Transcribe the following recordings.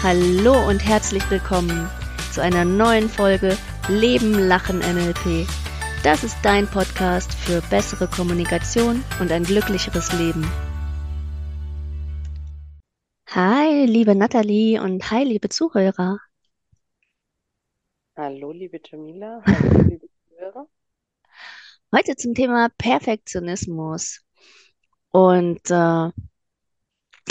Hallo und herzlich willkommen zu einer neuen Folge Leben, Lachen, NLP. Das ist dein Podcast für bessere Kommunikation und ein glücklicheres Leben. Hi, liebe Nathalie und hi, liebe Zuhörer. Hallo, liebe Jamila. Hallo, liebe Zuhörer. Heute zum Thema Perfektionismus. Und äh,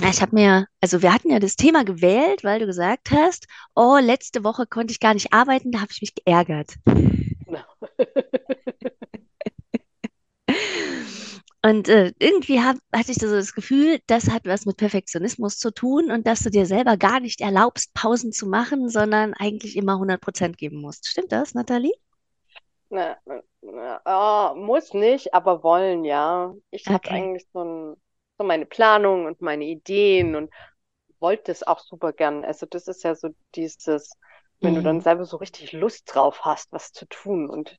ich habe mir, also wir hatten ja das Thema gewählt, weil du gesagt hast, oh, letzte Woche konnte ich gar nicht arbeiten, da habe ich mich geärgert. Genau. Und äh, irgendwie hab, hatte ich so das Gefühl, das hat was mit Perfektionismus zu tun und dass du dir selber gar nicht erlaubst, Pausen zu machen, sondern eigentlich immer 100 Prozent geben musst. Stimmt das, Nathalie? Na, na, oh, muss nicht, aber wollen, ja. Ich habe Okay. eigentlich so, ein, so meine Planung und meine Ideen und wollte es auch super gern. Also das ist ja so dieses, wenn du dann Mhm. selber so richtig Lust drauf hast, was zu tun und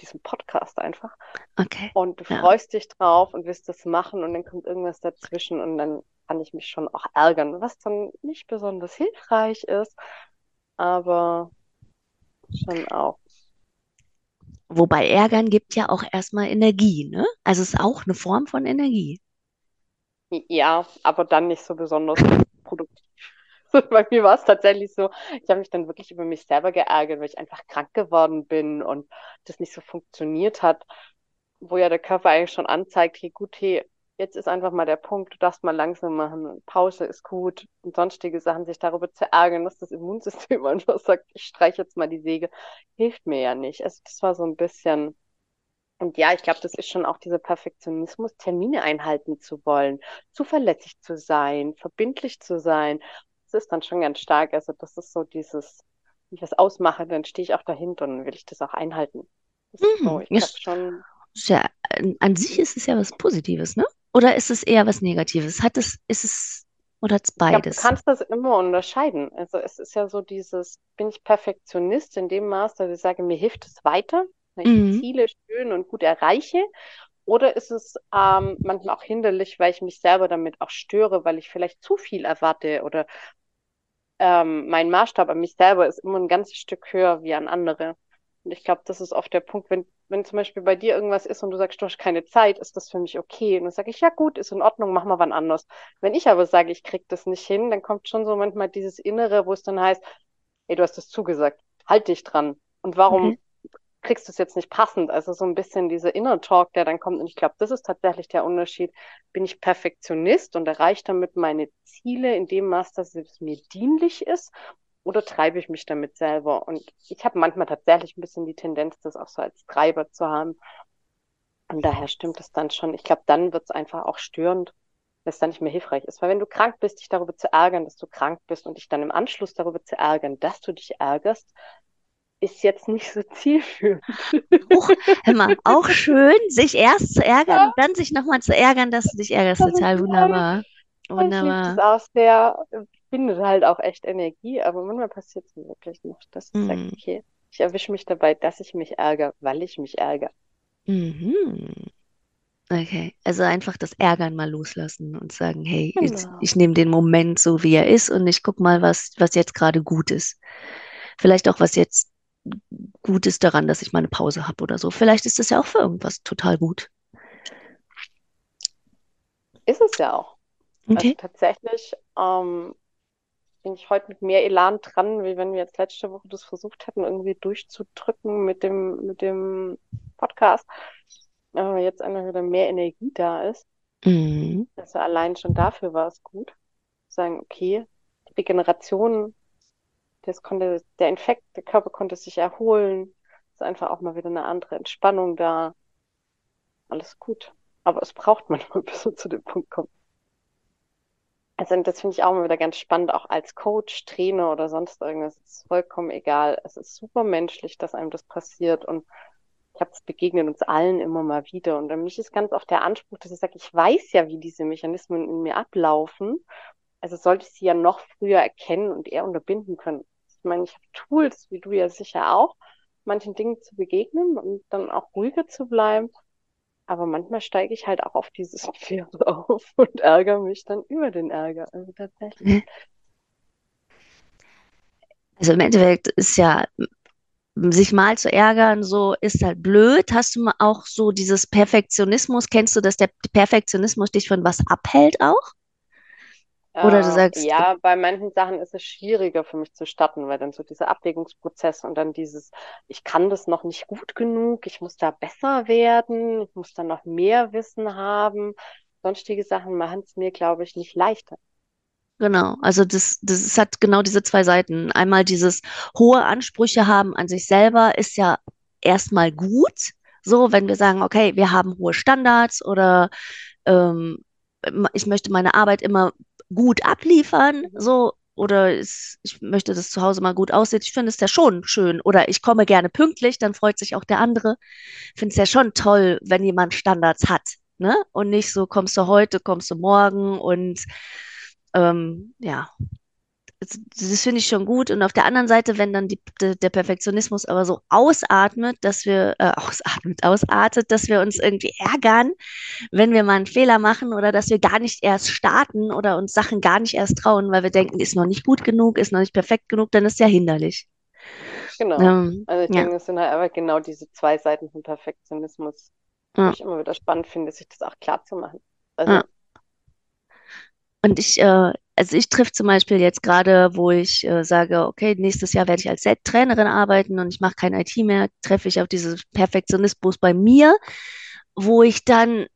diesen Podcast einfach Okay. und du Ja. freust dich drauf und willst das machen und dann kommt irgendwas dazwischen und dann kann ich mich schon auch ärgern, was dann nicht besonders hilfreich ist, aber schon auch. Wobei Ärgern gibt ja auch erstmal Energie, ne? Also es ist auch eine Form von Energie. Ja, aber dann nicht so besonders produktiv. Bei mir war es tatsächlich so, ich habe mich dann wirklich über mich selber geärgert, weil ich einfach krank geworden bin und das nicht so funktioniert hat, wo ja der Körper eigentlich schon anzeigt, hey gut, hey, jetzt ist einfach mal der Punkt, du darfst mal langsam machen, Pause ist gut und sonstige Sachen, sich darüber zu ärgern, dass das Immunsystem einfach sagt, ich streiche jetzt mal die Säge, hilft mir ja nicht. Also das war so ein bisschen und ja, ich glaube, das ist schon auch dieser Perfektionismus, Termine einhalten zu wollen, zuverlässig zu sein, verbindlich zu sein. Das ist dann schon ganz stark. Also das ist so dieses, wenn ich was ausmache, dann stehe ich auch dahinter und dann will ich das auch einhalten. Das ist so, Mhm. ich Ist, schon, ist ja, an an sich ist es ja was Positives, ne? Oder ist es eher was Negatives? Hat es, ist es, oder hat es ich glaube, du beides? kannst das immer unterscheiden. Also es ist ja so dieses, bin ich Perfektionist in dem Maß, dass ich sage, mir hilft es weiter, ich die Mhm. Ziele schön und gut erreiche. Oder ist es ähm, manchmal auch hinderlich, weil ich mich selber damit auch störe, weil ich vielleicht zu viel erwarte oder ähm, mein Maßstab an mich selber ist immer ein ganzes Stück höher wie an andere. Und ich glaube, das ist oft der Punkt, wenn, wenn zum Beispiel bei dir irgendwas ist und du sagst, du hast keine Zeit, ist das für mich okay. Und dann sage ich, ja gut, ist in Ordnung, mach mal wann anders. Wenn ich aber sage, ich krieg das nicht hin, dann kommt schon so manchmal dieses Innere, wo es dann heißt, ey, du hast das zugesagt, halt dich dran. Und warum Okay. Kriegst du es jetzt nicht passend? Also so ein bisschen dieser Inner Talk, der dann kommt. Und ich glaube, das ist tatsächlich der Unterschied. Bin ich Perfektionist und erreiche damit meine Ziele in dem Maß, dass es mir dienlich ist? Oder treibe ich mich damit selber? Und ich habe manchmal tatsächlich ein bisschen die Tendenz, das auch so als Treiber zu haben. Und daher stimmt es dann schon. Ich glaube, dann wird es einfach auch störend, dass es dann nicht mehr hilfreich ist. Weil wenn du krank bist, dich darüber zu ärgern, dass du krank bist und dich dann im Anschluss darüber zu ärgern, dass du dich ärgerst, ist jetzt nicht so zielführend. Auch, mal, auch schön, sich erst zu ärgern Ja, und dann sich nochmal zu ärgern, dass du dich ärgerst. das ist Total geil. wunderbar. Ich das Wunderbar. auch sehr. Findet halt auch echt Energie, aber manchmal passiert es mir wirklich noch, dass ich sage, Mhm. okay, ich erwische mich dabei, dass ich mich ärgere, weil ich mich ärgere. Mhm. Okay, also einfach das Ärgern mal loslassen und sagen, hey, jetzt, Genau. ich nehme den Moment so, wie er ist und ich guck mal, was, was jetzt gerade gut ist. Vielleicht auch, was jetzt gut ist daran, dass ich mal eine Pause habe oder so. Vielleicht ist das ja auch für irgendwas total gut. Ist es ja auch. Also Okay. tatsächlich ähm, bin ich heute mit mehr Elan dran, wie wenn wir jetzt letzte Woche das versucht hätten, irgendwie durchzudrücken mit dem, mit dem Podcast. Aber jetzt einfach wieder mehr Energie da ist. Mhm. Also allein schon dafür war es gut. Sagen, okay, die Regeneration, das konnte, der Infekt, der Körper konnte sich erholen. Ist einfach auch mal wieder eine andere Entspannung da. Alles gut. Aber es braucht manchmal, bis man zu dem Punkt kommt. Also das finde ich auch immer wieder ganz spannend, auch als Coach, Trainer oder sonst irgendwas. Es ist vollkommen egal. Es ist super menschlich, dass einem das passiert. Und ich habe es begegnet uns allen immer mal wieder. Und für mich ist ganz oft der Anspruch, dass ich sage, ich weiß ja, wie diese Mechanismen in mir ablaufen. Also sollte ich sie ja noch früher erkennen und eher unterbinden können. Ich meine, ich habe Tools, wie du ja sicher auch, manchen Dingen zu begegnen und dann auch ruhiger zu bleiben. Aber manchmal steige ich halt auch auf dieses Pferd auf und ärgere mich dann über den Ärger. Also tatsächlich. Also im Endeffekt ist ja, sich mal zu ärgern, so ist halt blöd. Hast du auch so dieses Perfektionismus? Kennst du, dass der Perfektionismus dich von was abhält auch? Oder du Äh, sagst, ja, bei manchen Sachen ist es schwieriger für mich zu starten, weil dann so dieser Abwägungsprozess und dann dieses, ich kann das noch nicht gut genug, ich muss da besser werden, ich muss da noch mehr Wissen haben. Sonstige Sachen machen es mir, glaube ich, nicht leichter. Genau, also das, das hat genau diese zwei Seiten. Einmal dieses hohe Ansprüche haben an sich selber ist ja erstmal gut. So, wenn wir sagen, okay, wir haben hohe Standards oder ähm, ich möchte meine Arbeit immer gut abliefern, Mhm. so, oder es, ich möchte, dass zu Hause mal gut aussieht. Ich finde es ja schon schön. Oder ich komme gerne pünktlich, dann freut sich auch der andere. Ich finde es ja schon toll, wenn jemand Standards hat, ne? Und nicht so, kommst du heute, kommst du morgen und ähm, ja, das, das finde ich schon gut. Und auf der anderen Seite, wenn dann die, de, der Perfektionismus aber so ausatmet, dass wir, äh, ausatmet, ausartet, dass wir uns irgendwie ärgern, wenn wir mal einen Fehler machen oder dass wir gar nicht erst starten oder uns Sachen gar nicht erst trauen, weil wir denken, ist noch nicht gut genug, ist noch nicht perfekt genug, dann ist ja hinderlich. Genau. Ähm, Also ich ja, denke, es sind halt einfach genau diese zwei Seiten von Perfektionismus, ja, ich immer wieder spannend finde, sich das auch klar zu machen. ja. Also, Und ich, äh, also ich treffe zum Beispiel jetzt gerade, wo ich äh, sage, okay, nächstes Jahr werde ich als Trainerin arbeiten und ich mache kein IT mehr, treffe ich auf dieses Perfektionismus bei mir, wo ich dann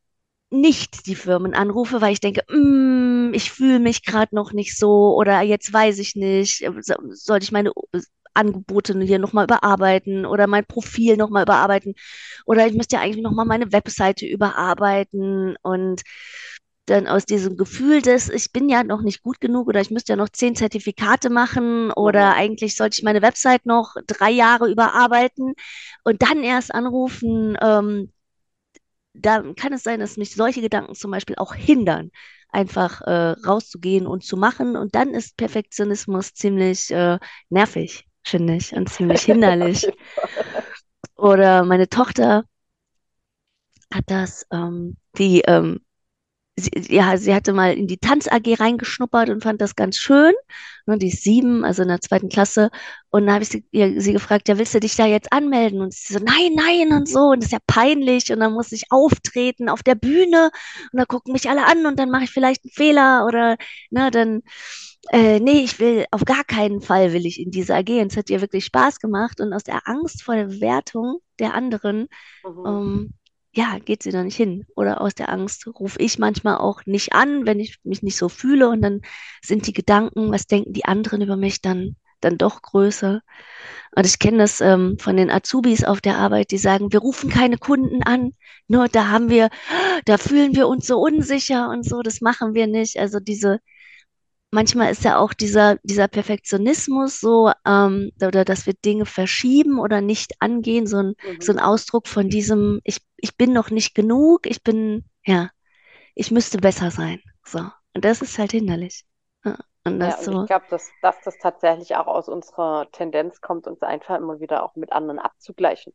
nicht die Firmen anrufe, weil ich denke, mm, ich fühle mich gerade noch nicht so oder jetzt weiß ich nicht, äh, so- sollte ich meine äh, Angebote hier nochmal überarbeiten oder mein Profil nochmal überarbeiten oder ich müsste ja eigentlich nochmal meine Webseite überarbeiten und dann aus diesem Gefühl des, ich bin ja noch nicht gut genug oder ich müsste ja noch zehn Zertifikate machen oder mhm. eigentlich sollte ich meine Website noch drei Jahre überarbeiten und dann erst anrufen, ähm, da kann es sein, dass mich solche Gedanken zum Beispiel auch hindern, einfach äh, rauszugehen und zu machen. Und dann ist Perfektionismus ziemlich äh, nervig, finde ich, und ziemlich hinderlich. Oder meine Tochter hat das, ähm, die ähm, sie, ja, sie hatte mal in die Tanz-AG reingeschnuppert und fand das ganz schön. Und die ist sieben, also in der zweiten Klasse. Und dann habe ich sie, ihr, sie gefragt, ja, willst du dich da jetzt anmelden? Und sie so, nein, nein und so. Und das ist ja peinlich. Und dann muss ich auftreten auf der Bühne. Und da gucken mich alle an und dann mache ich vielleicht einen Fehler oder, ne, dann, äh, nee, ich will, auf gar keinen Fall will ich in diese AG. Und es hat ihr wirklich Spaß gemacht. Und aus der Angst vor der Bewertung der anderen Mhm. ähm, ja, geht sie da nicht hin. Oder aus der Angst rufe ich manchmal auch nicht an, wenn ich mich nicht so fühle. Und dann sind die Gedanken, was denken die anderen über mich, dann, dann doch größer. Und ich kenne das ähm, von den Azubis auf der Arbeit, die sagen, wir rufen keine Kunden an. Nur da haben wir, da fühlen wir uns so unsicher und so, das machen wir nicht. Also diese manchmal ist ja auch dieser, dieser Perfektionismus so, ähm, oder dass wir Dinge verschieben oder nicht angehen, so ein, so ein Mhm. Ausdruck von diesem, ich, ich bin noch nicht genug, ich bin, ja, ich müsste besser sein. So. Und das ist halt hinderlich. Ja. Und Ja, das und ich so, glaube, dass, dass das tatsächlich auch aus unserer Tendenz kommt, uns einfach immer wieder auch mit anderen abzugleichen.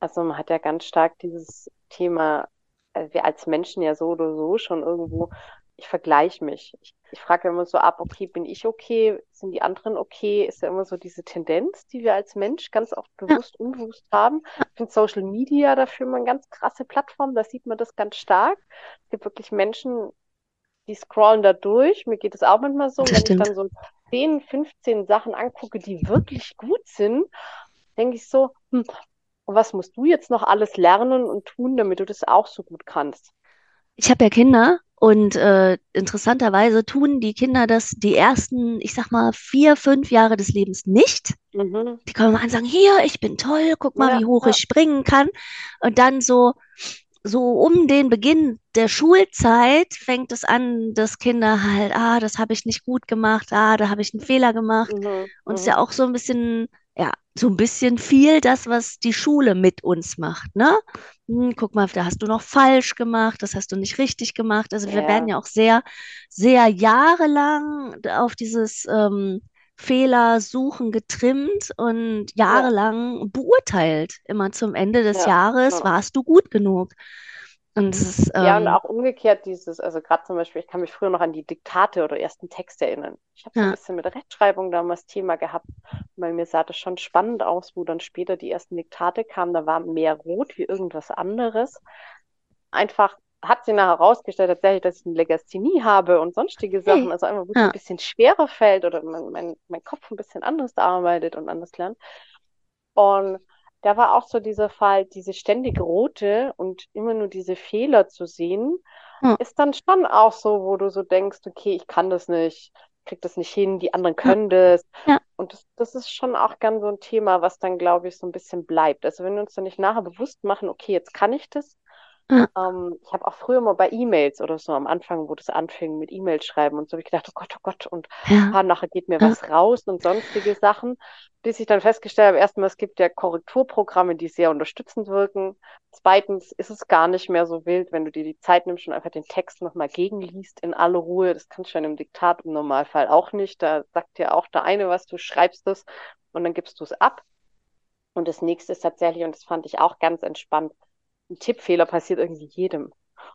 Also man hat ja ganz stark dieses Thema, äh, wir als Menschen ja so oder so schon irgendwo, ich vergleiche mich. Ich, ich frage immer so ab, okay, bin ich okay? Sind die anderen okay? Ist ja immer so diese Tendenz, die wir als Mensch ganz oft bewusst, unbewusst haben. Ich finde Social Media dafür immer eine ganz krasse Plattform, da sieht man das ganz stark. Es gibt wirklich Menschen, die scrollen da durch. Mir geht es auch manchmal so. Das wenn ich stimmt. dann so 10, 15 Sachen angucke, die wirklich gut sind, denke ich so, hm, und was musst du jetzt noch alles lernen und tun, damit du das auch so gut kannst? Ich habe ja Kinder und äh, interessanterweise tun die Kinder das die ersten, ich sag mal, vier, fünf Jahre des Lebens nicht. Mhm. Die kommen mal an und sagen, hier, ich bin toll, guck mal, Ja, wie hoch ich ja. springen kann. Und dann so, so um den Beginn der Schulzeit fängt es an, dass Kinder halt, ah, das habe ich nicht gut gemacht, ah, da habe ich einen Fehler gemacht. Mhm. Und es ist ja Mhm. auch so ein bisschen, so ein bisschen viel das, was die Schule mit uns macht, ne? Hm, guck mal, da hast du noch falsch gemacht, das hast du nicht richtig gemacht. Also wir werden Ja, ja auch sehr, sehr jahrelang auf dieses ähm, Fehlersuchen getrimmt und ja, jahrelang beurteilt. Immer zum Ende des ja, Jahres ja. warst du gut genug. Und ist, Ja, und ähm, auch umgekehrt dieses, also gerade zum Beispiel, ich kann mich früher noch an die Diktate oder ersten Texte erinnern. Ich habe so ein ja, bisschen mit Rechtschreibung damals Thema gehabt, weil mir sah das schon spannend aus, wo dann später die ersten Diktate kamen. Da war mehr rot wie irgendwas anderes. Einfach hat sich nachher herausgestellt, tatsächlich, dass ich eine Legasthenie habe und sonstige Sachen. Also einfach, wo es ein ja, bisschen schwerer fällt oder mein, mein, mein Kopf ein bisschen anders arbeitet und anders lernt. Und da war auch so dieser Fall, diese ständig rote und immer nur diese Fehler zu sehen, ja, ist dann schon auch so, wo du so denkst, okay, ich kann das nicht, krieg das nicht hin, die anderen können das. ja, Und das, das ist schon auch ganz so ein Thema, was dann, glaube ich, so ein bisschen bleibt. Also wenn wir uns dann nicht nachher bewusst machen, okay, jetzt kann ich das, ähm, ich habe auch früher mal bei E-Mails oder so am Anfang, wo das anfing mit E-Mails schreiben und so, habe ich gedacht, oh Gott, oh Gott, und ja, ah, nachher geht mir was raus und sonstige Sachen, bis ich dann festgestellt habe, erstmal, es gibt ja Korrekturprogramme, die sehr unterstützend wirken. Zweitens ist es gar nicht mehr so wild, wenn du dir die Zeit nimmst und einfach den Text nochmal gegenliest in aller Ruhe. Das kannst du ja im Diktat im Normalfall auch nicht. Da sagt dir auch der eine was, du schreibst es und dann gibst du es ab. Und das nächste ist tatsächlich, und das fand ich auch ganz entspannt, ein Tippfehler passiert irgendwie jedem.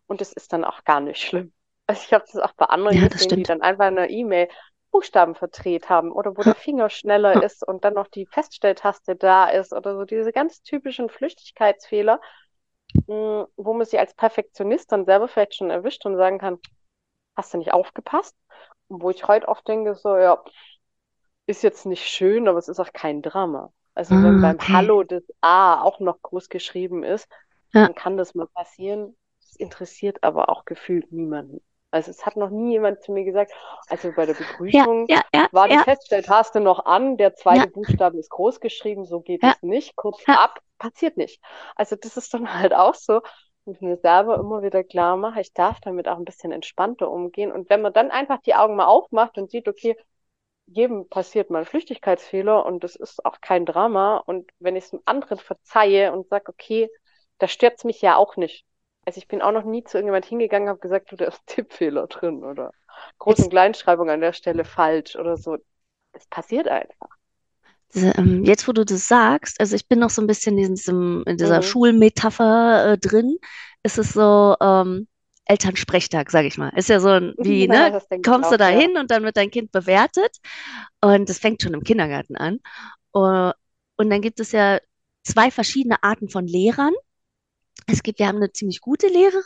Und das ist dann auch gar nicht schlimm. Also ich habe das auch bei anderen ja, gesehen, die dann einfach in einer E-Mail Buchstaben verdreht haben oder wo der Finger schneller ist und dann noch die Feststelltaste da ist oder so diese ganz typischen Flüchtigkeitsfehler, mh, wo man sich als Perfektionist dann selber vielleicht schon erwischt und sagen kann, hast du nicht aufgepasst? Und wo ich heute oft denke, so, ja, ist jetzt nicht schön, aber es ist auch kein Drama. Also wenn ah, beim okay, Hallo das A auch noch groß geschrieben ist, ja, dann kann das mal passieren. Es interessiert aber auch gefühlt niemanden. Also es hat noch nie jemand zu mir gesagt, also bei der Begrüßung ja, ja, war die Feststelltaste noch an, der zweite Buchstabe ist groß geschrieben, so geht es nicht, kurz ab, passiert nicht. Also das ist dann halt auch so, ich mir selber immer wieder klar mache, ich darf damit auch ein bisschen entspannter umgehen. Und wenn man dann einfach die Augen mal aufmacht und sieht, okay, jedem passiert mal ein Flüchtigkeitsfehler und das ist auch kein Drama. Und wenn ich es einem anderen verzeihe und sage, okay, da stört es mich ja auch nicht. Also ich bin auch noch nie zu irgendjemand hingegangen und habe gesagt, du, da ist Tippfehler drin oder Groß- und Kleinschreibung an der Stelle falsch oder so. Das passiert einfach. ähm, jetzt, wo du das sagst, also ich bin noch so ein bisschen in diesem, in dieser Mhm. Schulmetapher, äh, drin, ist es so, ähm, Elternsprechtag, sage ich mal. Ist ja so ein, wie, Ja, ne, denke ich kommst du da ja. hin und dann wird dein Kind bewertet und das fängt schon im Kindergarten an. Uh, und dann gibt es ja zwei verschiedene Arten von Lehrern. Es gibt, wir haben eine ziemlich gute Lehrerin,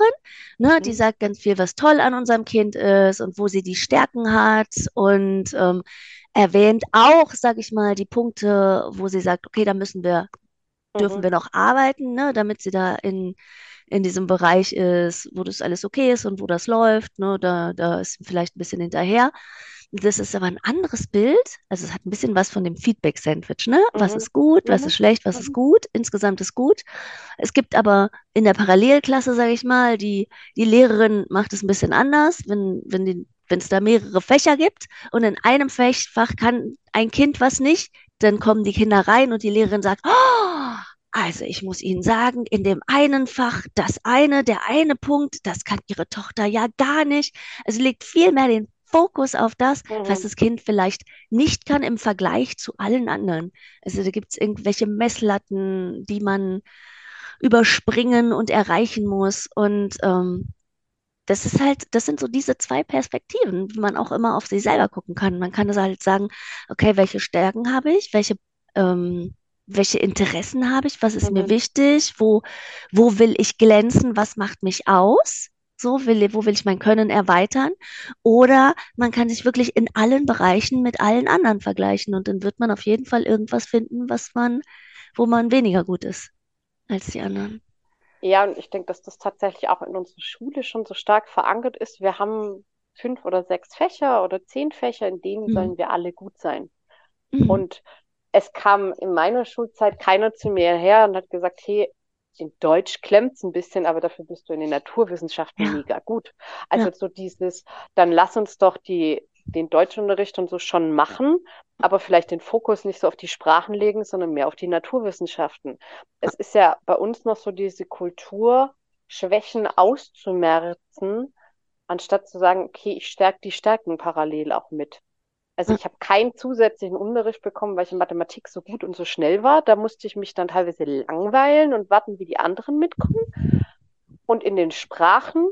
ne, die Mhm. sagt ganz viel, was toll an unserem Kind ist und wo sie die Stärken hat und ähm, erwähnt auch, sage ich mal, die Punkte, wo sie sagt, okay, da müssen wir, dürfen Mhm. wir noch arbeiten, ne, damit sie da in, in diesem Bereich ist, wo das alles okay ist und wo das läuft, ne, da, da ist vielleicht ein bisschen hinterher. Das ist aber ein anderes Bild. Also es hat ein bisschen was von dem Feedback-Sandwich, ne? Was Mhm. ist gut, was ist Mhm. schlecht, was ist Mhm. gut. Insgesamt ist gut. Es gibt aber in der Parallelklasse, sage ich mal, die, die Lehrerin macht es ein bisschen anders, wenn, wenn die, wenn es da mehrere Fächer gibt und in einem Fach kann ein Kind was nicht, dann kommen die Kinder rein und die Lehrerin sagt, oh, also ich muss Ihnen sagen, in dem einen Fach, das eine, der eine Punkt, das kann Ihre Tochter ja gar nicht. Also legt viel mehr den Fokus auf das, was Mhm. das Kind vielleicht nicht kann im Vergleich zu allen anderen. Also da gibt es irgendwelche Messlatten, die man überspringen und erreichen muss. Und ähm, das ist halt, das sind so diese zwei Perspektiven, wie man auch immer auf sich selber gucken kann. Man kann es halt sagen, okay, welche Stärken habe ich, welche, ähm, welche Interessen habe ich, was ist mir Mhm. wichtig, wo, wo will ich glänzen, was macht mich aus? So will, wo will ich mein Können erweitern? Oder man kann sich wirklich in allen Bereichen mit allen anderen vergleichen und dann wird man auf jeden Fall irgendwas finden, was man, wo man weniger gut ist als die anderen. Ja, und ich denke, dass das tatsächlich auch in unserer Schule schon so stark verankert ist. Wir haben fünf oder sechs Fächer oder zehn Fächer, in denen Mhm. sollen wir alle gut sein. Mhm. Und es kam in meiner Schulzeit keiner zu mir her und hat gesagt, hey, in Deutsch klemmt's ein bisschen, aber dafür bist du in den Naturwissenschaften Ja, mega gut. ja, Also so dieses, dann lass uns doch die, den Deutschunterricht und so schon machen, aber vielleicht den Fokus nicht so auf die Sprachen legen, sondern mehr auf die Naturwissenschaften. Es ist ja bei uns noch so diese Kultur, Schwächen auszumerzen, anstatt zu sagen, okay, ich stärke die Stärken parallel auch mit. Also ich habe keinen zusätzlichen Unterricht bekommen, weil ich in Mathematik so gut und so schnell war. Da musste ich mich dann teilweise langweilen und warten, wie die anderen mitkommen. Und in den Sprachen,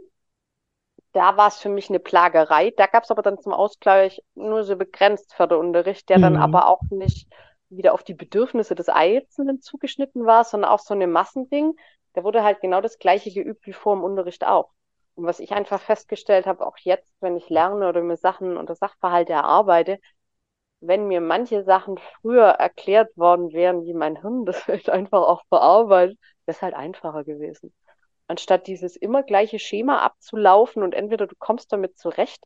da war es für mich eine Plagerei. Da gab es aber dann zum Ausgleich nur so begrenzt Förderunterricht, der dann Mhm. aber auch nicht wieder auf die Bedürfnisse des Einzelnen zugeschnitten war, sondern auch so eine Massending. Da wurde halt genau das Gleiche geübt wie vor dem Unterricht auch. Und was ich einfach festgestellt habe, auch jetzt, wenn ich lerne oder mir Sachen oder Sachverhalte erarbeite, wenn mir manche Sachen früher erklärt worden wären, wie mein Hirn das halt einfach auch verarbeitet, wäre es halt einfacher gewesen. Anstatt dieses immer gleiche Schema abzulaufen und entweder du kommst damit zurecht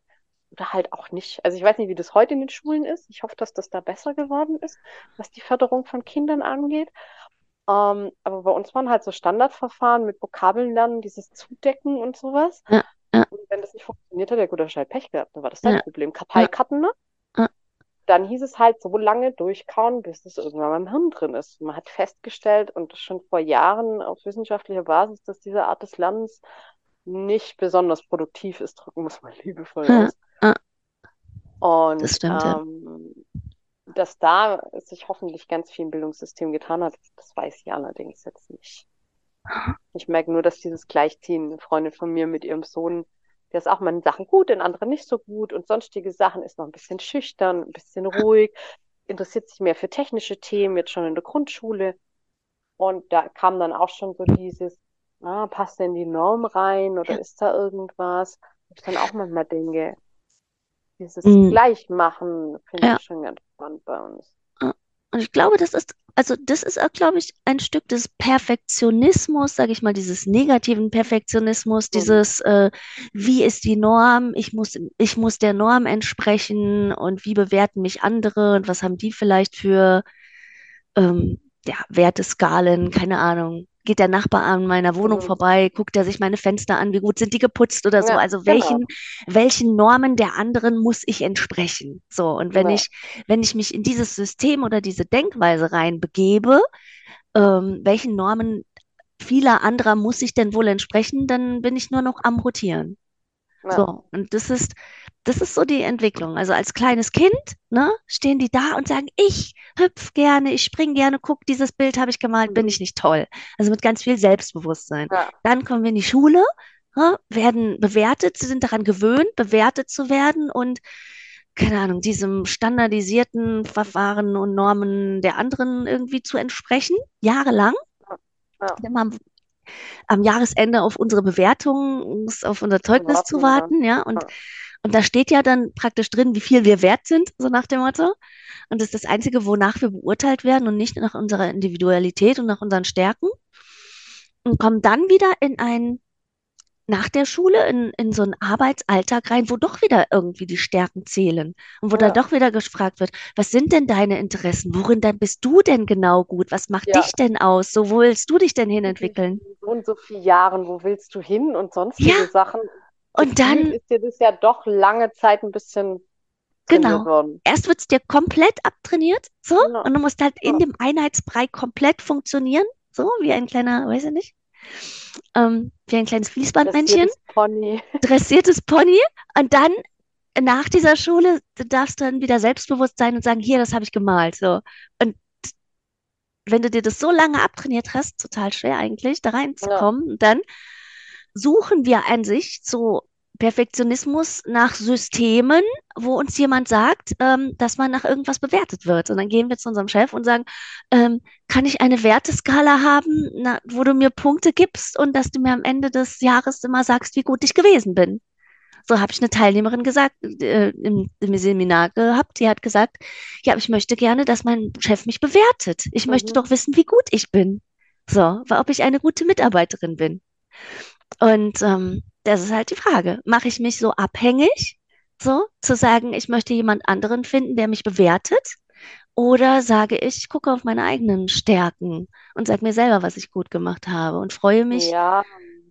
oder halt auch nicht. Also ich weiß nicht, wie das heute in den Schulen ist. Ich hoffe, dass das da besser geworden ist, was die Förderung von Kindern angeht. Ähm, aber bei uns waren halt so Standardverfahren mit Vokabeln lernen, dieses Zudecken und sowas. Ja, ja, Und wenn das nicht funktioniert hat, ja gut, dann hast du halt Pech gehabt. Dann war das dein ja, Problem. Karteikarten, ne? Dann hieß es halt so lange durchkauen, bis es irgendwann mal im Hirn drin ist. Man hat festgestellt, und schon vor Jahren auf wissenschaftlicher Basis, dass diese Art des Lernens nicht besonders produktiv ist, drücken es mal liebevoll aus. ja, das Und stimmt, ja. Dass da sich hoffentlich ganz viel im Bildungssystem getan hat, das weiß ich allerdings jetzt nicht. Ich merke nur, dass dieses Gleichziehen, eine Freundin von mir mit ihrem Sohn, der ist auch mal in Sachen gut, in anderen nicht so gut und sonstige Sachen, ist noch ein bisschen schüchtern, ein bisschen ruhig, interessiert sich mehr für technische Themen, jetzt schon in der Grundschule. Und da kam dann auch schon so dieses, ah, passt denn die Norm rein oder ist da irgendwas? Ich dann auch manchmal denke, dieses Mhm. Gleichmachen finde Ja. ich schon ganz spannend bei uns. Und ich glaube, das ist, also das ist auch, glaube ich, ein Stück des Perfektionismus, sage ich mal, dieses negativen Perfektionismus, Mhm. dieses, äh, wie ist die Norm? Ich muss, ich muss der Norm entsprechen und wie bewerten mich andere und was haben die vielleicht für ähm, ja, Werteskalen, keine Ahnung. Geht der Nachbar an meiner Wohnung Mhm. vorbei, guckt er sich meine Fenster an, wie gut sind die geputzt oder so. Ja, Also genau. welchen, welchen Normen der anderen muss ich entsprechen? So, und wenn Ja. ich, wenn ich mich in dieses System oder diese Denkweise reinbegebe, ähm, welchen Normen vieler anderer muss ich denn wohl entsprechen, dann bin ich nur noch am Rotieren. Ja. So, und das ist, das ist so die Entwicklung. Also als kleines Kind, ne, stehen die da und sagen, ich hüpf gerne, ich spring gerne, guck, dieses Bild habe ich gemalt, bin ich nicht toll. Also mit ganz viel Selbstbewusstsein. Ja. Dann kommen wir in die Schule, ne, werden bewertet, sie sind daran gewöhnt, bewertet zu werden und keine Ahnung, diesem standardisierten Verfahren und Normen der anderen irgendwie zu entsprechen, jahrelang. Ja. Immer am, Jahresende auf unsere Bewertung, auf unser Zeugnis zu warten ja. Und, Ja. und da steht ja dann praktisch drin, wie viel wir wert sind, so nach dem Motto. Und das ist das Einzige, wonach wir beurteilt werden und nicht nach unserer Individualität und nach unseren Stärken. Und kommen dann wieder in ein, nach der Schule, in, in so einen Arbeitsalltag rein, wo doch wieder irgendwie die Stärken zählen. Und wo Ja. dann doch wieder gefragt wird, was sind denn deine Interessen? Worin dann bist du denn genau gut? Was macht Ja. dich denn aus? So, wo willst du dich denn hin In entwickeln? so und so vielen Jahren, wo willst du hin und sonstige Ja. Sachen. Und Gefühlt dann, ist dir das ja doch lange Zeit ein bisschen genau, worden. erst wird es dir komplett abtrainiert, so, Ja. und du musst halt in dem Einheitsbrei komplett funktionieren, so, wie ein kleiner, weiß ich nicht, ähm, wie ein kleines Fließbandmännchen, Dressiertes Pony. dressiertes Pony, und dann nach dieser Schule darfst du dann wieder selbstbewusst sein und sagen, hier, das habe ich gemalt, so. Und wenn du dir das so lange abtrainiert hast, total schwer eigentlich, da Ja. reinzukommen, dann suchen wir an sich so Perfektionismus nach Systemen, wo uns jemand sagt, ähm, dass man nach irgendwas bewertet wird. Und dann gehen wir zu unserem Chef und sagen, ähm, kann ich eine Werteskala haben, na, wo du mir Punkte gibst und dass du mir am Ende des Jahres immer sagst, wie gut ich gewesen bin. So habe ich eine Teilnehmerin gesagt, äh, im, im Seminar gehabt, die hat gesagt, ja, ich möchte gerne, dass mein Chef mich bewertet. Ich möchte Mhm. doch wissen, wie gut ich bin. So, ob ich eine gute Mitarbeiterin bin. Und ähm, das ist halt die Frage. Mache ich mich so abhängig, so zu sagen, ich möchte jemand anderen finden, der mich bewertet? Oder sage ich, ich gucke auf meine eigenen Stärken und sage mir selber, was ich gut gemacht habe und freue mich. Ja,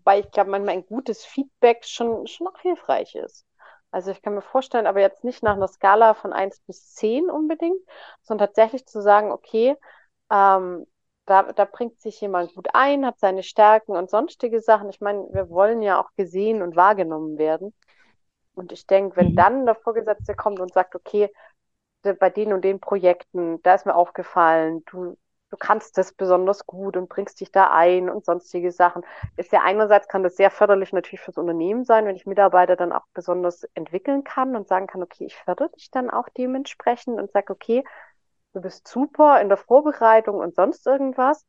weil ich glaube, manchmal ein gutes Feedback schon, schon auch hilfreich ist. Also ich kann mir vorstellen, aber jetzt nicht nach einer Skala von 1 bis 10 unbedingt, sondern tatsächlich zu sagen, okay, ähm, da, da bringt sich jemand gut ein, hat seine Stärken und sonstige Sachen. Ich meine, wir wollen ja auch gesehen und wahrgenommen werden. Und ich denke, wenn Mhm. dann der Vorgesetzte kommt und sagt, okay, bei den und den Projekten, da ist mir aufgefallen, du, du kannst das besonders gut und bringst dich da ein und sonstige Sachen. Ist ja einerseits kann das sehr förderlich natürlich fürs Unternehmen sein, wenn ich Mitarbeiter dann auch besonders entwickeln kann und sagen kann, okay, ich fördere dich dann auch dementsprechend und sage, okay, du bist super in der Vorbereitung und sonst irgendwas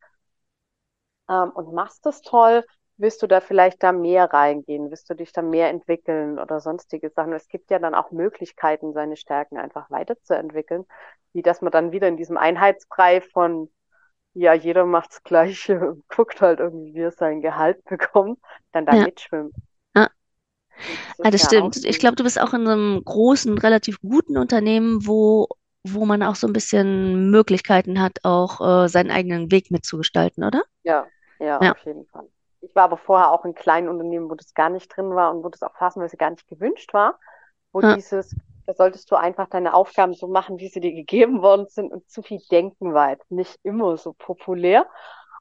ähm, und machst das toll. Willst du da vielleicht da mehr reingehen? Willst du dich da mehr entwickeln oder sonstige Sachen? Es gibt ja dann auch Möglichkeiten, seine Stärken einfach weiterzuentwickeln, wie dass man dann wieder in diesem Einheitsbrei von ja, jeder macht's Gleiche und guckt halt irgendwie, wie er sein Gehalt bekommt, dann da Ja. mitschwimmt. Ja. Das Ja, das ja stimmt. Ich glaube, du bist auch in einem großen, relativ guten Unternehmen, wo, wo man auch so ein bisschen Möglichkeiten hat, auch äh, seinen eigenen Weg mitzugestalten, oder? Ja, ja, Ja. auf jeden Fall. Ich war aber vorher auch in kleinen Unternehmen, wo das gar nicht drin war und wo das auch phasenweise gar nicht gewünscht war, wo Ja. dieses, da solltest du einfach deine Aufgaben so machen, wie sie dir gegeben worden sind und zu viel denken war jetzt nicht immer so populär,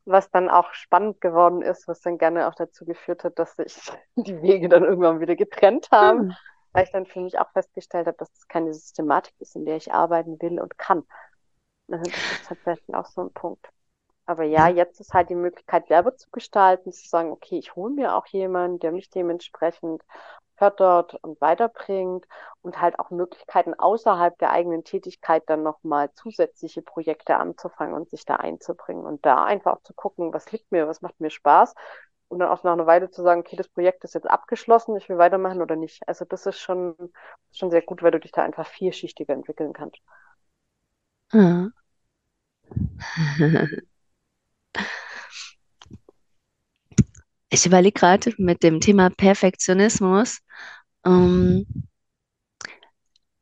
was dann auch spannend geworden ist, was dann gerne auch dazu geführt hat, dass sich die Wege dann irgendwann wieder getrennt haben, Hm. Weil ich dann für mich auch festgestellt habe, dass das keine Systematik ist, in der ich arbeiten will und kann. Das ist tatsächlich auch so ein Punkt. Aber ja, Ja. jetzt ist halt die Möglichkeit, selber zu gestalten, zu sagen, okay, ich hole mir auch jemanden, der mich dementsprechend fördert und weiterbringt und halt auch Möglichkeiten außerhalb der eigenen Tätigkeit dann nochmal zusätzliche Projekte anzufangen und sich da einzubringen und da einfach auch zu gucken, was liegt mir, was macht mir Spaß und dann auch nach einer Weile zu sagen, okay, das Projekt ist jetzt abgeschlossen, ich will weitermachen oder nicht. Also das ist schon, schon sehr gut, weil du dich da einfach vielschichtiger entwickeln kannst. Ja. Ich überlege gerade mit dem Thema Perfektionismus. Ähm,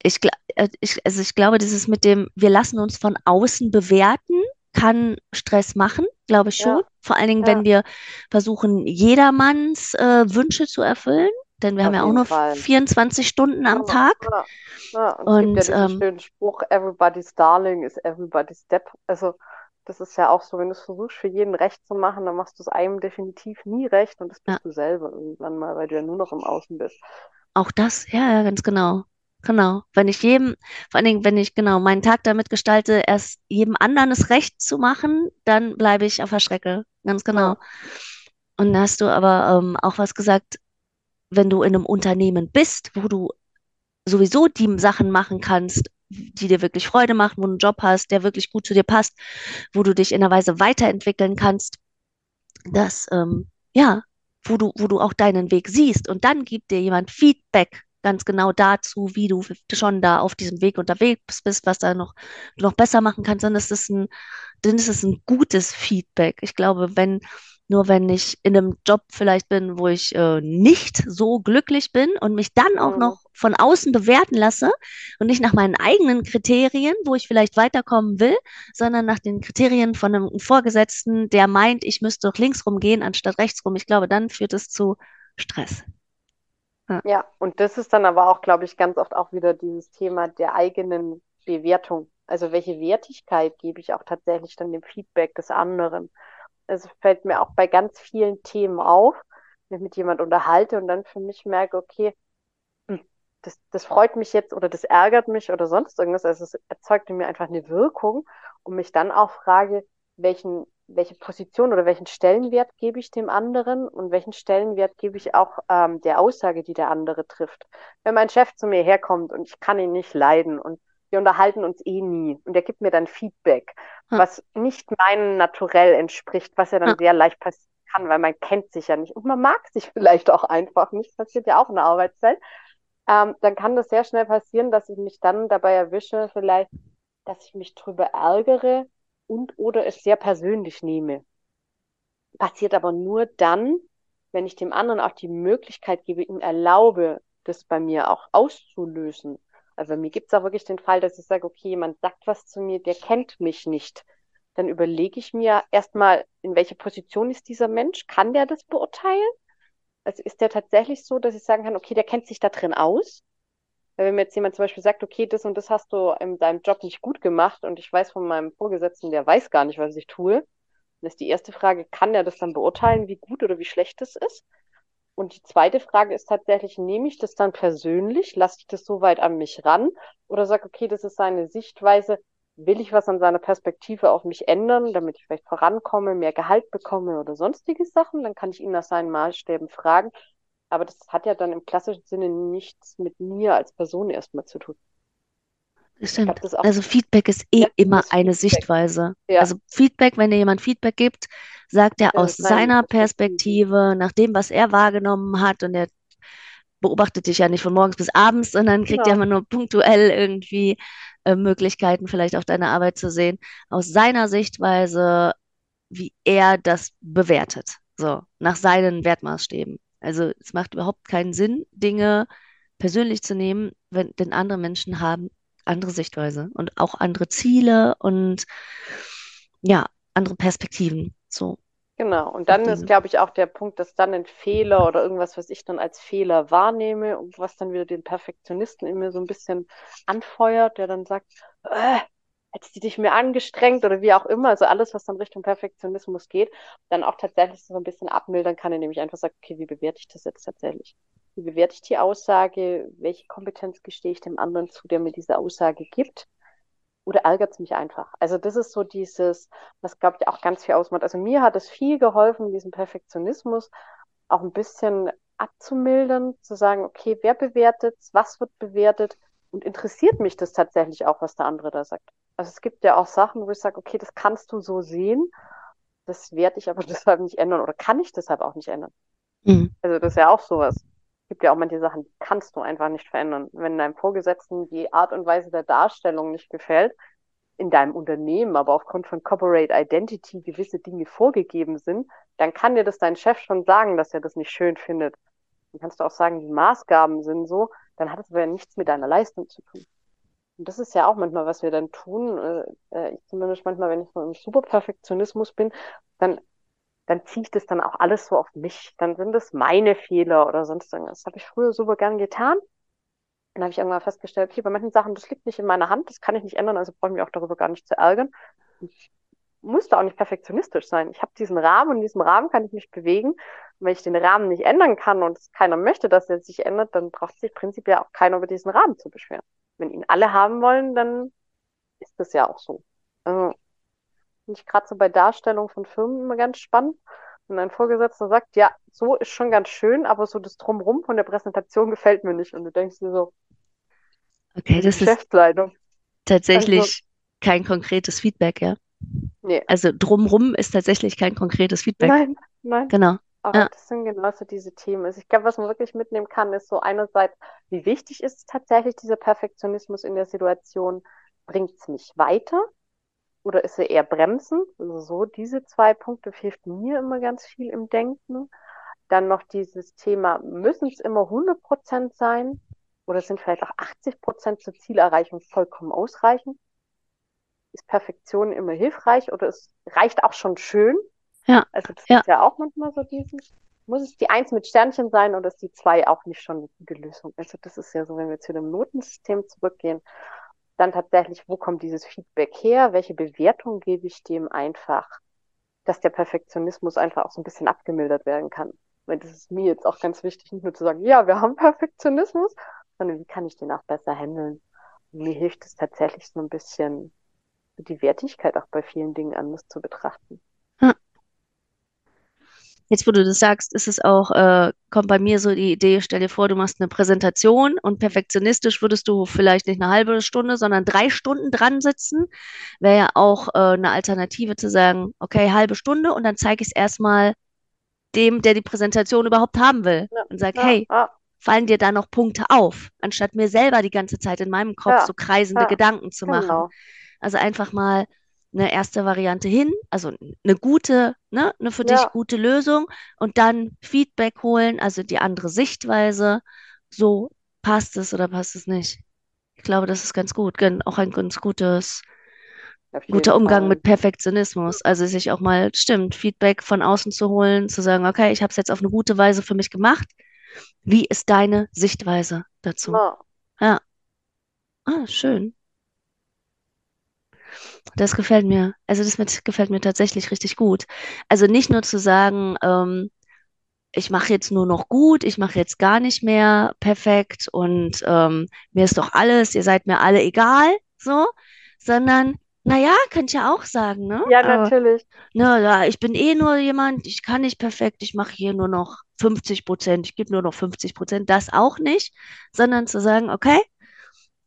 ich, äh, ich, also ich glaube, dieses mit dem, wir lassen uns von außen bewerten, kann Stress machen, glaube ich schon. Ja, Vor allen Dingen, ja, wenn wir versuchen, jedermanns äh, Wünsche zu erfüllen, denn wir haben auf ja auch nur Fall. 24 Stunden am Ja, Tag. ja, ja. Und es gibt ja diesen ähm, schönen Spruch, everybody's darling is everybody's debt. Also das ist ja auch so, wenn du es versuchst, für jeden recht zu machen, dann machst du es einem definitiv nie recht und das ja, bist du selber irgendwann mal, weil du ja nur noch im Außen bist. auch das, ja, ja, ganz genau. Genau. Wenn ich jedem, vor allen Dingen, wenn ich genau meinen Tag damit gestalte, erst jedem anderen es recht zu machen, dann bleibe ich auf der Strecke. Ganz genau. Und da hast du aber ähm, auch was gesagt, wenn du in einem Unternehmen bist, wo du sowieso die Sachen machen kannst, die dir wirklich Freude machen, wo du einen Job hast, der wirklich gut zu dir passt, wo du dich in einer Weise weiterentwickeln kannst, dass, ähm, ja, wo du, wo du auch deinen Weg siehst. Und dann gibt dir jemand Feedback ganz genau dazu, wie du schon da auf diesem Weg unterwegs bist, was da noch, du noch besser machen kannst. Dann ist es ein, dann ist es ein gutes Feedback. Ich glaube, wenn, nur wenn ich in einem Job vielleicht bin, wo ich äh, nicht so glücklich bin und mich dann auch mhm. noch von außen bewerten lasse und nicht nach meinen eigenen Kriterien, wo ich vielleicht weiterkommen will, sondern nach den Kriterien von einem Vorgesetzten, der meint, ich müsste doch links rumgehen anstatt rechts rum. Ich glaube, dann führt es zu Stress. Ja. Und das ist dann aber auch, glaube ich, ganz oft auch wieder dieses Thema der eigenen Bewertung. Also welche Wertigkeit gebe ich auch tatsächlich dann dem Feedback des anderen? Also fällt mir auch bei ganz vielen Themen auf, wenn ich mit jemand unterhalte und dann für mich merke, okay, hm, das, das freut mich jetzt oder das ärgert mich oder sonst irgendwas. Also es erzeugt in mir einfach eine Wirkung und mich dann auch frage, welchen, welche Position oder welchen Stellenwert gebe ich dem anderen und welchen Stellenwert gebe ich auch ähm, der Aussage, die der andere trifft. Wenn mein Chef zu mir herkommt und ich kann ihn nicht leiden und wir unterhalten uns eh nie und er gibt mir dann Feedback, Hm. was nicht meinem Naturell entspricht, was ja dann Hm. sehr leicht passieren kann, weil man kennt sich ja nicht und man mag sich vielleicht auch einfach nicht, passiert ja auch in der Arbeitszeit, ähm, dann kann das sehr schnell passieren, dass ich mich dann dabei erwische, vielleicht, dass ich mich drüber ärgere und oder es sehr persönlich nehme. Passiert aber nur dann, wenn ich dem anderen auch die Möglichkeit gebe, ihm erlaube, das bei mir auch auszulösen. Also mir gibt es auch wirklich den Fall, dass ich sage, okay, jemand sagt was zu mir, der kennt mich nicht. Dann überlege ich mir erstmal, in welcher Position ist dieser Mensch? Kann der das beurteilen? Also ist der tatsächlich so, dass ich sagen kann, okay, der kennt sich da drin aus? Wenn mir jetzt jemand zum Beispiel sagt, okay, das und das hast du in deinem Job nicht gut gemacht und ich weiß von meinem Vorgesetzten, der weiß gar nicht, was ich tue, dann ist die erste Frage, kann der das dann beurteilen, wie gut oder wie schlecht das ist? Und die zweite Frage ist tatsächlich, nehme ich das dann persönlich, lasse ich das so weit an mich ran oder sage, okay, das ist seine Sichtweise, will ich was an seiner Perspektive auf mich ändern, damit ich vielleicht vorankomme, mehr Gehalt bekomme oder sonstige Sachen, dann kann ich ihn nach seinen Maßstäben fragen. Aber das hat ja dann im klassischen Sinne nichts mit mir als Person erstmal zu tun. Das stimmt. Das also Feedback ist eh immer eine Feedback. Sichtweise. Ja. Also Feedback, wenn dir jemand Feedback gibt, sagt er ja, aus seiner Perspektive, nach dem, was er wahrgenommen hat und er beobachtet dich ja nicht von morgens bis abends, sondern kriegt genau. ja immer nur punktuell irgendwie äh, Möglichkeiten, vielleicht auch deine Arbeit zu sehen, aus seiner Sichtweise, wie er das bewertet. So, nach seinen Wertmaßstäben. Also es macht überhaupt keinen Sinn, Dinge persönlich zu nehmen, wenn denn andere Menschen haben andere Sichtweise und auch andere Ziele und ja, andere Perspektiven. So. Genau, und dann ist, glaube ich, auch der Punkt, dass dann ein Fehler oder irgendwas, was ich dann als Fehler wahrnehme und was dann wieder den Perfektionisten in mir so ein bisschen anfeuert, der dann sagt, äh, hättest du dich mehr angestrengt oder wie auch immer, also alles, was dann Richtung Perfektionismus geht, dann auch tatsächlich so ein bisschen abmildern kann, indem ich einfach sage, okay, wie bewerte ich das jetzt tatsächlich? Wie bewerte ich die Aussage? Welche Kompetenz gestehe ich dem anderen zu, der mir diese Aussage gibt? oder ärgert es mich einfach? Also das ist so dieses, was glaube ich auch ganz viel ausmacht. Also mir hat es viel geholfen, diesen Perfektionismus auch ein bisschen abzumildern, zu sagen, okay, wer bewertet, was wird bewertet und interessiert mich das tatsächlich auch, was der andere da sagt. Also es gibt ja auch Sachen, wo ich sage, okay, das kannst du so sehen, das werde ich aber deshalb nicht ändern oder kann ich deshalb auch nicht ändern. Mhm. Also das ist ja auch sowas. Es gibt ja auch manche Sachen, die kannst du einfach nicht verändern. Wenn deinem Vorgesetzten die Art und Weise der Darstellung nicht gefällt, in deinem Unternehmen, aber aufgrund von Corporate Identity gewisse Dinge vorgegeben sind, dann kann dir das dein Chef schon sagen, dass er das nicht schön findet. Dann kannst du auch sagen, die Maßgaben sind so, dann hat es aber ja nichts mit deiner Leistung zu tun. Und das ist ja auch manchmal, was wir dann tun. Äh, äh ich zumindest manchmal, wenn ich so im Superperfektionismus bin, dann dann ziehe ich das dann auch alles so auf mich. Dann sind es meine Fehler oder sonst irgendwas. Das habe ich früher super gern getan. Dann habe ich irgendwann festgestellt, okay, bei manchen Sachen, das liegt nicht in meiner Hand, das kann ich nicht ändern, also brauche ich mich auch darüber gar nicht zu ärgern. Ich musste auch nicht perfektionistisch sein. Ich habe diesen Rahmen und in diesem Rahmen kann ich mich bewegen. Und wenn ich den Rahmen nicht ändern kann und keiner möchte, dass er sich ändert, dann braucht sich prinzipiell auch keiner über diesen Rahmen zu beschweren. Wenn ihn alle haben wollen, dann ist das ja auch so. Also Finde ich gerade so bei Darstellung von Firmen immer ganz spannend. Und ein Vorgesetzter sagt, ja, so ist schon ganz schön, aber so das Drumrum von der Präsentation gefällt mir nicht. Und du denkst dir so, okay, das ist tatsächlich also, kein konkretes Feedback, ja. Nee. Also drumrum ist tatsächlich kein konkretes Feedback. Nein, nein. Genau. Aber ja. das sind genauso diese Themen. Also ich glaube, was man wirklich mitnehmen kann, ist so einerseits, wie wichtig ist tatsächlich dieser Perfektionismus in der Situation? Bringt es mich weiter? oder ist er eher bremsen? Also so diese zwei Punkte hilft mir immer ganz viel im Denken. Dann noch dieses Thema, müssen es immer 100 Prozent sein? Oder sind vielleicht auch 80 Prozent zur Zielerreichung vollkommen ausreichend? Ist Perfektion immer hilfreich oder es reicht auch schon schön? Ja. Also das ja. ist ja auch manchmal so dieses. Muss es die Eins mit Sternchen sein oder ist die Zwei auch nicht schon eine gute Lösung? Also das ist ja so, wenn wir zu dem Notensystem zurückgehen, dann tatsächlich, wo kommt dieses Feedback her? Welche Bewertung gebe ich dem einfach, dass der Perfektionismus einfach auch so ein bisschen abgemildert werden kann? Weil das ist mir jetzt auch ganz wichtig, nicht nur zu sagen, ja, wir haben Perfektionismus, sondern wie kann ich den auch besser handeln? Und mir hilft es tatsächlich so ein bisschen, die Wertigkeit auch bei vielen Dingen anders zu betrachten. Jetzt, wo du das sagst, ist es auch, äh, kommt bei mir so die Idee, stell dir vor, du machst eine Präsentation und perfektionistisch würdest du vielleicht nicht eine halbe Stunde, sondern drei Stunden dran sitzen. Wäre ja auch äh, eine Alternative zu sagen, okay, halbe Stunde und dann zeige ich es erstmal dem, der die Präsentation überhaupt haben will ja. und sag, ja, hey, ja. fallen dir da noch Punkte auf, anstatt mir selber die ganze Zeit in meinem Kopf so kreisende Gedanken zu machen. Genau. Also einfach mal eine erste Variante hin, also eine gute, ne, eine für ja. dich gute Lösung und dann Feedback holen, also die andere Sichtweise. So passt es oder passt es nicht. Ich glaube, das ist ganz gut, auch ein ganz gutes, guter Umgang Fall. mit Perfektionismus. Also sich auch mal, stimmt, Feedback von außen zu holen, zu sagen, okay, ich habe es jetzt auf eine gute Weise für mich gemacht. Wie ist deine Sichtweise dazu? Ja. ja. Ah, schön. Das gefällt mir. Also das mit, gefällt mir tatsächlich richtig gut. Also nicht nur zu sagen, ähm, ich mache jetzt nur noch gut, ich mache jetzt gar nicht mehr perfekt und ähm, mir ist doch alles, ihr seid mir alle egal, so, sondern naja, könnte ich ja auch sagen, ne? Ja, Aber, natürlich. ne, ja, ich bin eh nur jemand, ich kann nicht perfekt, ich mache hier nur noch 50 Prozent, ich gebe nur noch 50 Prozent, das auch nicht, sondern zu sagen, okay,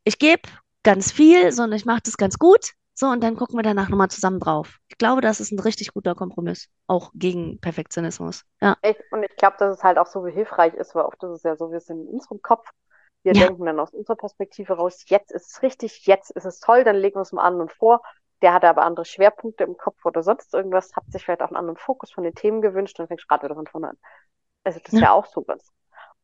ich gebe ganz viel, sondern ich mache das ganz gut, so, und dann gucken wir danach nochmal zusammen drauf. Ich glaube, das ist ein richtig guter Kompromiss, auch gegen Perfektionismus. Ja, Ich, und ich glaube, dass es halt auch so hilfreich ist, weil oft ist es ja so, wir sind in unserem Kopf, wir ja, denken dann aus unserer Perspektive raus, jetzt ist es richtig, jetzt ist es toll, dann legen wir es dem anderen vor. Der hatte aber andere Schwerpunkte im Kopf oder sonst irgendwas, hat sich vielleicht auch einen anderen Fokus von den Themen gewünscht und fängt gerade wieder von vorne an. Also das ist ja, ja auch sowas,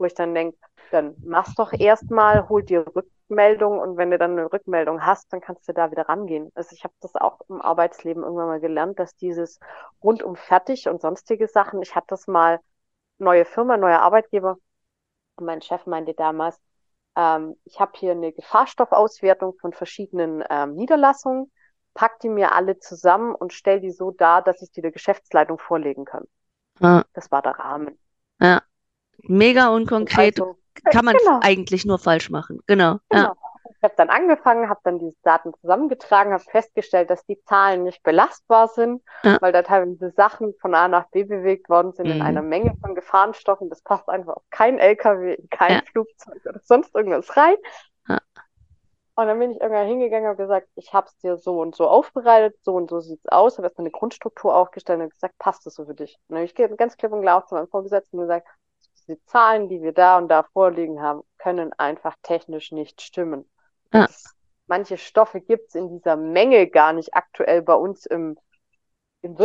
wo ich dann denke, dann mach's doch erstmal, hol dir Rückmeldung und wenn du dann eine Rückmeldung hast, dann kannst du da wieder rangehen. Also ich habe das auch im Arbeitsleben irgendwann mal gelernt, dass dieses rundum fertig und sonstige Sachen, ich hatte das mal, neue Firma, neuer Arbeitgeber und mein Chef meinte damals, ähm, ich habe hier eine Gefahrstoffauswertung von verschiedenen ähm, Niederlassungen, pack die mir alle zusammen und stell die so dar, dass ich die der Geschäftsleitung vorlegen kann. ja, Das war der Rahmen. ja. Mega unkonkret, also, kann man genau, eigentlich nur falsch machen. Genau, ja, genau. Ich habe dann angefangen, habe dann diese Daten zusammengetragen, habe festgestellt, dass die Zahlen nicht belastbar sind, ja, weil da teilweise Sachen von A nach B bewegt worden sind in einer mhm, Menge von Gefahrenstoffen. Das passt einfach auf kein LKW, in kein ja, Flugzeug oder sonst irgendwas rein. ja, Und dann bin ich irgendwann hingegangen und gesagt, ich habe es dir so und so aufbereitet, so und so sieht's aus, habe erst mal eine Grundstruktur aufgestellt und gesagt, passt das so für dich? Und dann habe ich ganz klipp und klar zu meinem Vorgesetzten gesagt, die Zahlen, die wir da und da vorliegen haben, können einfach technisch nicht stimmen. ja, Das, manche Stoffe gibt es in dieser Menge gar nicht aktuell bei uns im, im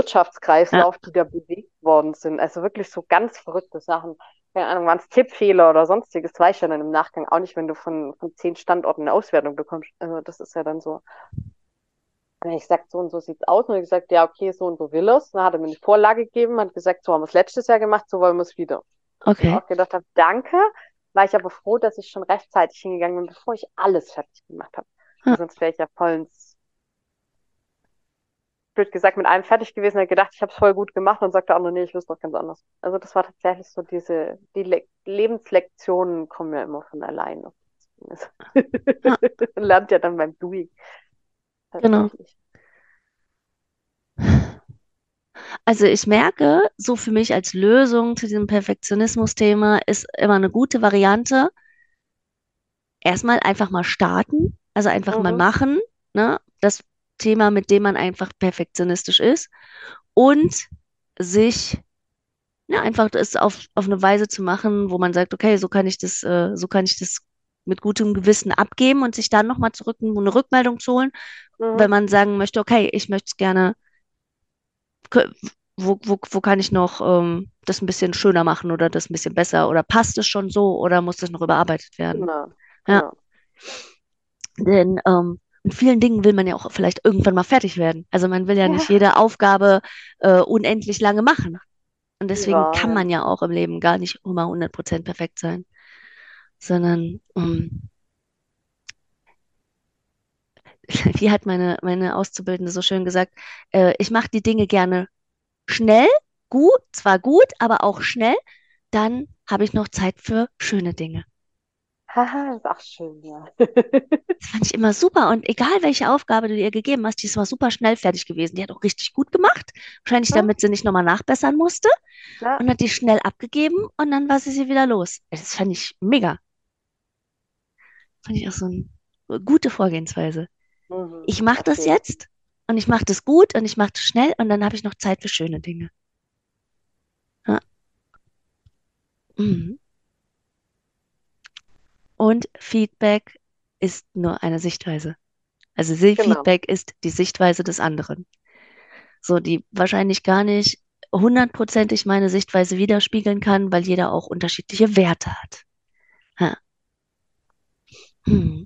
ja, Wirtschaftskreislauf, die da bewegt worden sind. Also wirklich so ganz verrückte Sachen. Keine Ahnung, waren es Tippfehler oder sonstiges, das weiß ich ja dann im Nachgang auch nicht, wenn du von, von zehn Standorten eine Auswertung bekommst. Also das ist ja dann so. Habe ich gesagt, so und so sieht's aus. Und ich gesagt, ja, okay, so und so will es. Dann hat er mir eine Vorlage gegeben, hat gesagt, so haben wir es letztes Jahr gemacht, so wollen wir es wieder. Okay. auch gedacht habe, danke, war ich aber froh, dass ich schon rechtzeitig hingegangen bin, bevor ich alles fertig gemacht habe. Ja, Sonst wäre ich ja voll ins, blöd gesagt, mit allem fertig gewesen, hätte gedacht, ich habe es voll gut gemacht und sagte auch noch, nee, ich wüsste noch ganz anders. Also das war tatsächlich so diese, die Le Lebenslektionen kommen ja immer von allein. ja, Man lernt ja dann beim Doing genau. Also ich merke, so für mich als Lösung zu diesem Perfektionismus-Thema ist immer eine gute Variante, erstmal einfach mal starten, also einfach mal Mhm, machen, ne? Das Thema, mit dem man einfach perfektionistisch ist und sich ja, einfach das auf, auf eine Weise zu machen, wo man sagt, okay, so kann ich das, äh, so kann ich das mit gutem Gewissen abgeben und sich dann nochmal zurück eine Rückmeldung zu holen, mhm, wenn man sagen möchte, okay, ich möchte es gerne wo, wo, wo kann ich noch ähm, das ein bisschen schöner machen oder das ein bisschen besser oder passt es schon so oder muss das noch überarbeitet werden? genau, Ja, genau. denn ähm, mit vielen Dingen will man ja auch vielleicht irgendwann mal fertig werden. Also man will ja nicht Ja, jede Aufgabe äh, unendlich lange machen. Und deswegen kann Wahrheit. man ja auch im Leben gar nicht immer 100% perfekt sein, sondern ähm, wie hat meine, meine Auszubildende so schön gesagt, äh, ich mache die Dinge gerne schnell, gut, zwar gut, aber auch schnell, dann habe ich noch Zeit für schöne Dinge. Haha, ist auch schön, ja. Das fand ich immer super und egal welche Aufgabe du ihr gegeben hast, die ist war super schnell fertig gewesen. Die hat auch richtig gut gemacht, wahrscheinlich Ja, damit sie nicht nochmal nachbessern musste ja. und hat die schnell abgegeben und dann war sie sie wieder los. Das fand ich mega. Fand ich auch so eine gute Vorgehensweise. Mhm, Ich mache das Fall. jetzt und ich mache das gut und ich mache das schnell und dann habe ich noch Zeit für schöne Dinge. Ja. Mhm. Und Feedback ist nur eine Sichtweise. Also Genau. Feedback ist die Sichtweise des anderen. So, die wahrscheinlich gar nicht hundertprozentig meine Sichtweise widerspiegeln kann, weil jeder auch unterschiedliche Werte hat. Ja, hm.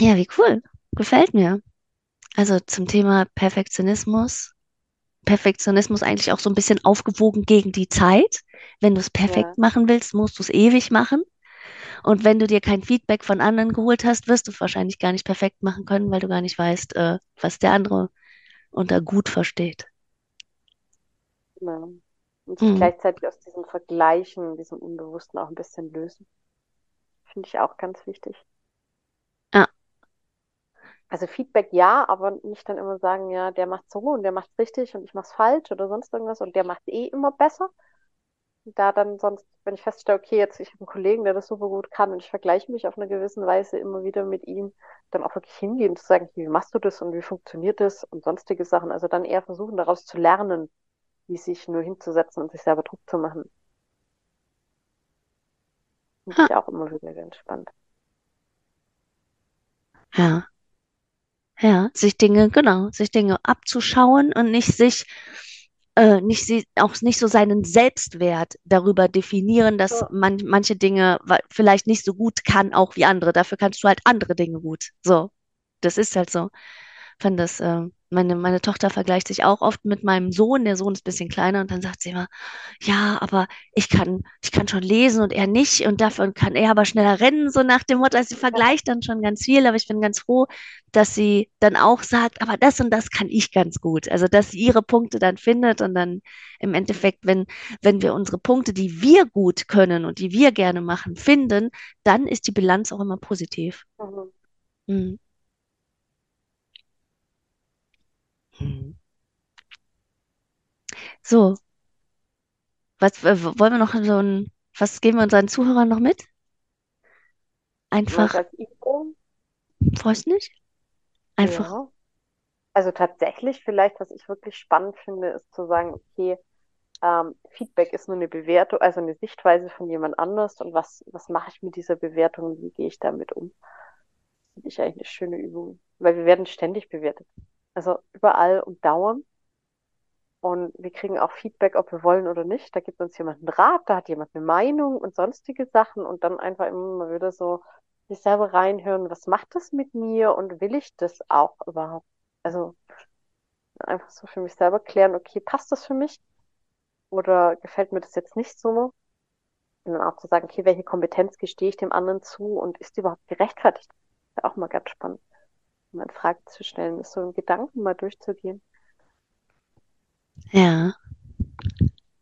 Ja, wie cool. Gefällt mir. Also zum Thema Perfektionismus. Perfektionismus eigentlich auch so ein bisschen aufgewogen gegen die Zeit. Wenn du es perfekt Ja, machen willst, musst du es ewig machen. Und wenn du dir kein Feedback von anderen geholt hast, wirst du es wahrscheinlich gar nicht perfekt machen können, weil du gar nicht weißt, äh, was der andere unter gut versteht. genau. Und sich Hm. gleichzeitig aus diesem Vergleichen, diesem Unbewussten auch ein bisschen lösen. Finde ich auch ganz wichtig. Also Feedback ja, aber nicht dann immer sagen, ja, der macht so und der macht richtig und ich mach's falsch oder sonst irgendwas und der macht eh immer besser. Da dann sonst, wenn ich feststelle, okay, jetzt ich habe einen Kollegen, der das super gut kann und ich vergleiche mich auf eine gewisse Weise immer wieder mit ihm, dann auch wirklich hingehen und zu sagen, wie machst du das und wie funktioniert das und sonstige Sachen. Also dann eher versuchen, daraus zu lernen, wie sich nur hinzusetzen und sich selber Druck zu machen. Finde ich auch immer wieder ganz spannend. ja, ja, sich Dinge, genau, sich Dinge abzuschauen und nicht sich, äh, nicht sie, auch nicht so seinen Selbstwert darüber definieren, dass man manche Dinge vielleicht nicht so gut kann, auch wie andere. Dafür kannst du halt andere Dinge gut. So, das ist halt so. Fand das, äh, meine, meine Tochter vergleicht sich auch oft mit meinem Sohn. Der Sohn ist ein bisschen kleiner und dann sagt sie immer, ja, aber ich kann, ich kann schon lesen und er nicht und dafür kann er aber schneller rennen, so nach dem Motto. Also sie vergleicht dann schon ganz viel, aber ich bin ganz froh, dass sie dann auch sagt, aber das und das kann ich ganz gut. Also dass sie ihre Punkte dann findet und dann im Endeffekt, wenn, wenn wir unsere Punkte, die wir gut können und die wir gerne machen, finden, dann ist die Bilanz auch immer positiv. Mhm. Mhm. Mhm. So, was äh, wollen wir noch so ein, was geben wir unseren Zuhörern noch mit? Einfach, freust nicht? Einfach, Ja. Also tatsächlich, vielleicht, was ich wirklich spannend finde, ist zu sagen, okay, ähm, Feedback ist nur eine Bewertung, also eine Sichtweise von jemand anders und was, was mache ich mit dieser Bewertung und wie gehe ich damit um? Finde ich eigentlich eine schöne Übung, weil wir werden ständig bewertet. Also überall und dauernd. Und wir kriegen auch Feedback, ob wir wollen oder nicht. Da gibt uns jemand einen Rat, da hat jemand eine Meinung und sonstige Sachen und dann einfach immer wieder so sich selber reinhören, was macht das mit mir und will ich das auch überhaupt? Also einfach so für mich selber klären, okay, passt das für mich oder gefällt mir das jetzt nicht so? Und dann auch zu sagen, okay, welche Kompetenz gestehe ich dem anderen zu und ist die überhaupt gerechtfertigt? Ist ja auch mal ganz spannend, mal in Frage zu stellen, ist so ein Gedanken mal durchzugehen. ja,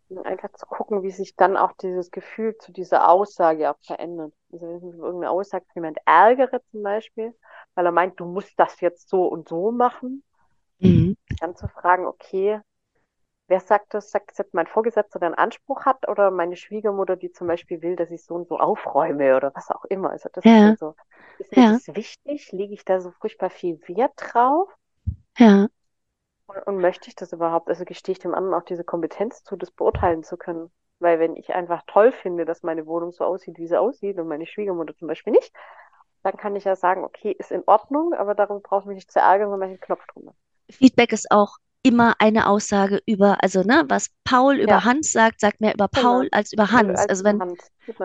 Und einfach zu gucken, wie sich dann auch dieses Gefühl zu dieser Aussage auch verändert. Also wenn ich irgendeine Aussage von jemand ärgere zum Beispiel, weil er meint, du musst das jetzt so und so machen, mhm. dann zu fragen, okay, wer sagt das? Sagt das jetzt mein Vorgesetzter, der einen Anspruch hat oder meine Schwiegermutter, die zum Beispiel will, dass ich so und so aufräume oder was auch immer. Also das ist Ja, dann so, ist mir ja, das wichtig? Lege ich da so furchtbar viel Wert drauf? ja, Und, und möchte ich das überhaupt? Also gestehe ich dem anderen auch diese Kompetenz zu, das beurteilen zu können? Weil wenn ich einfach toll finde, dass meine Wohnung so aussieht, wie sie aussieht und meine Schwiegermutter zum Beispiel nicht, dann kann ich ja sagen, okay, ist in Ordnung, aber darum brauche ich mich nicht zu ärgern, wenn man einen Knopf drüber. Feedback ist auch immer eine Aussage über, also ne, was Paul über Ja, Hans sagt, sagt mehr über Paul genau. als über Und Hans. als Also wenn,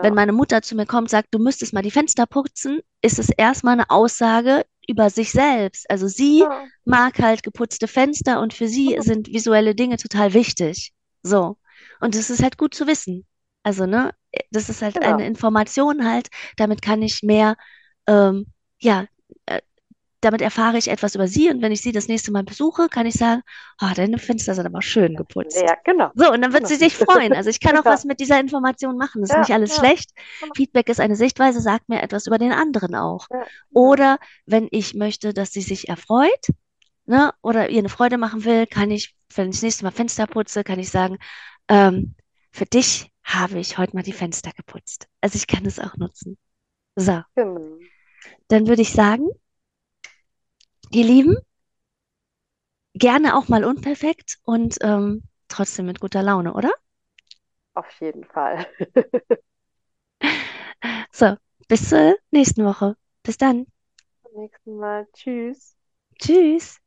wenn genau. meine Mutter zu mir kommt, sagt, du müsstest mal die Fenster putzen, ist es erstmal eine Aussage über sich selbst. Also sie Ja, mag halt geputzte Fenster und für sie sind visuelle Dinge total wichtig. So. Und das ist halt gut zu wissen. Also, ne, das ist halt eine genau. Information halt, damit kann ich mehr, ähm, ja, damit erfahre ich etwas über sie und wenn ich sie das nächste Mal besuche, kann ich sagen, oh, deine Fenster sind aber schön geputzt. ja, genau, So, und dann wird genau. sie sich freuen. Also ich kann auch was mit dieser Information machen. Das ist ja, nicht alles ja, schlecht. Feedback ist eine Sichtweise, sagt mir etwas über den anderen auch. ja. Oder wenn ich möchte, dass sie sich erfreut, ne, oder ihr eine Freude machen will, kann ich, wenn ich das nächste Mal Fenster putze, kann ich sagen, ähm, für dich habe ich heute mal die Fenster geputzt. Also ich kann es auch nutzen. So, Genau. dann würde ich sagen, ihr Lieben, gerne auch mal unperfekt und ähm, trotzdem mit guter Laune, oder? Auf jeden Fall. So, bis zur nächsten Woche. Bis dann. Beim nächsten Mal. Tschüss. Tschüss.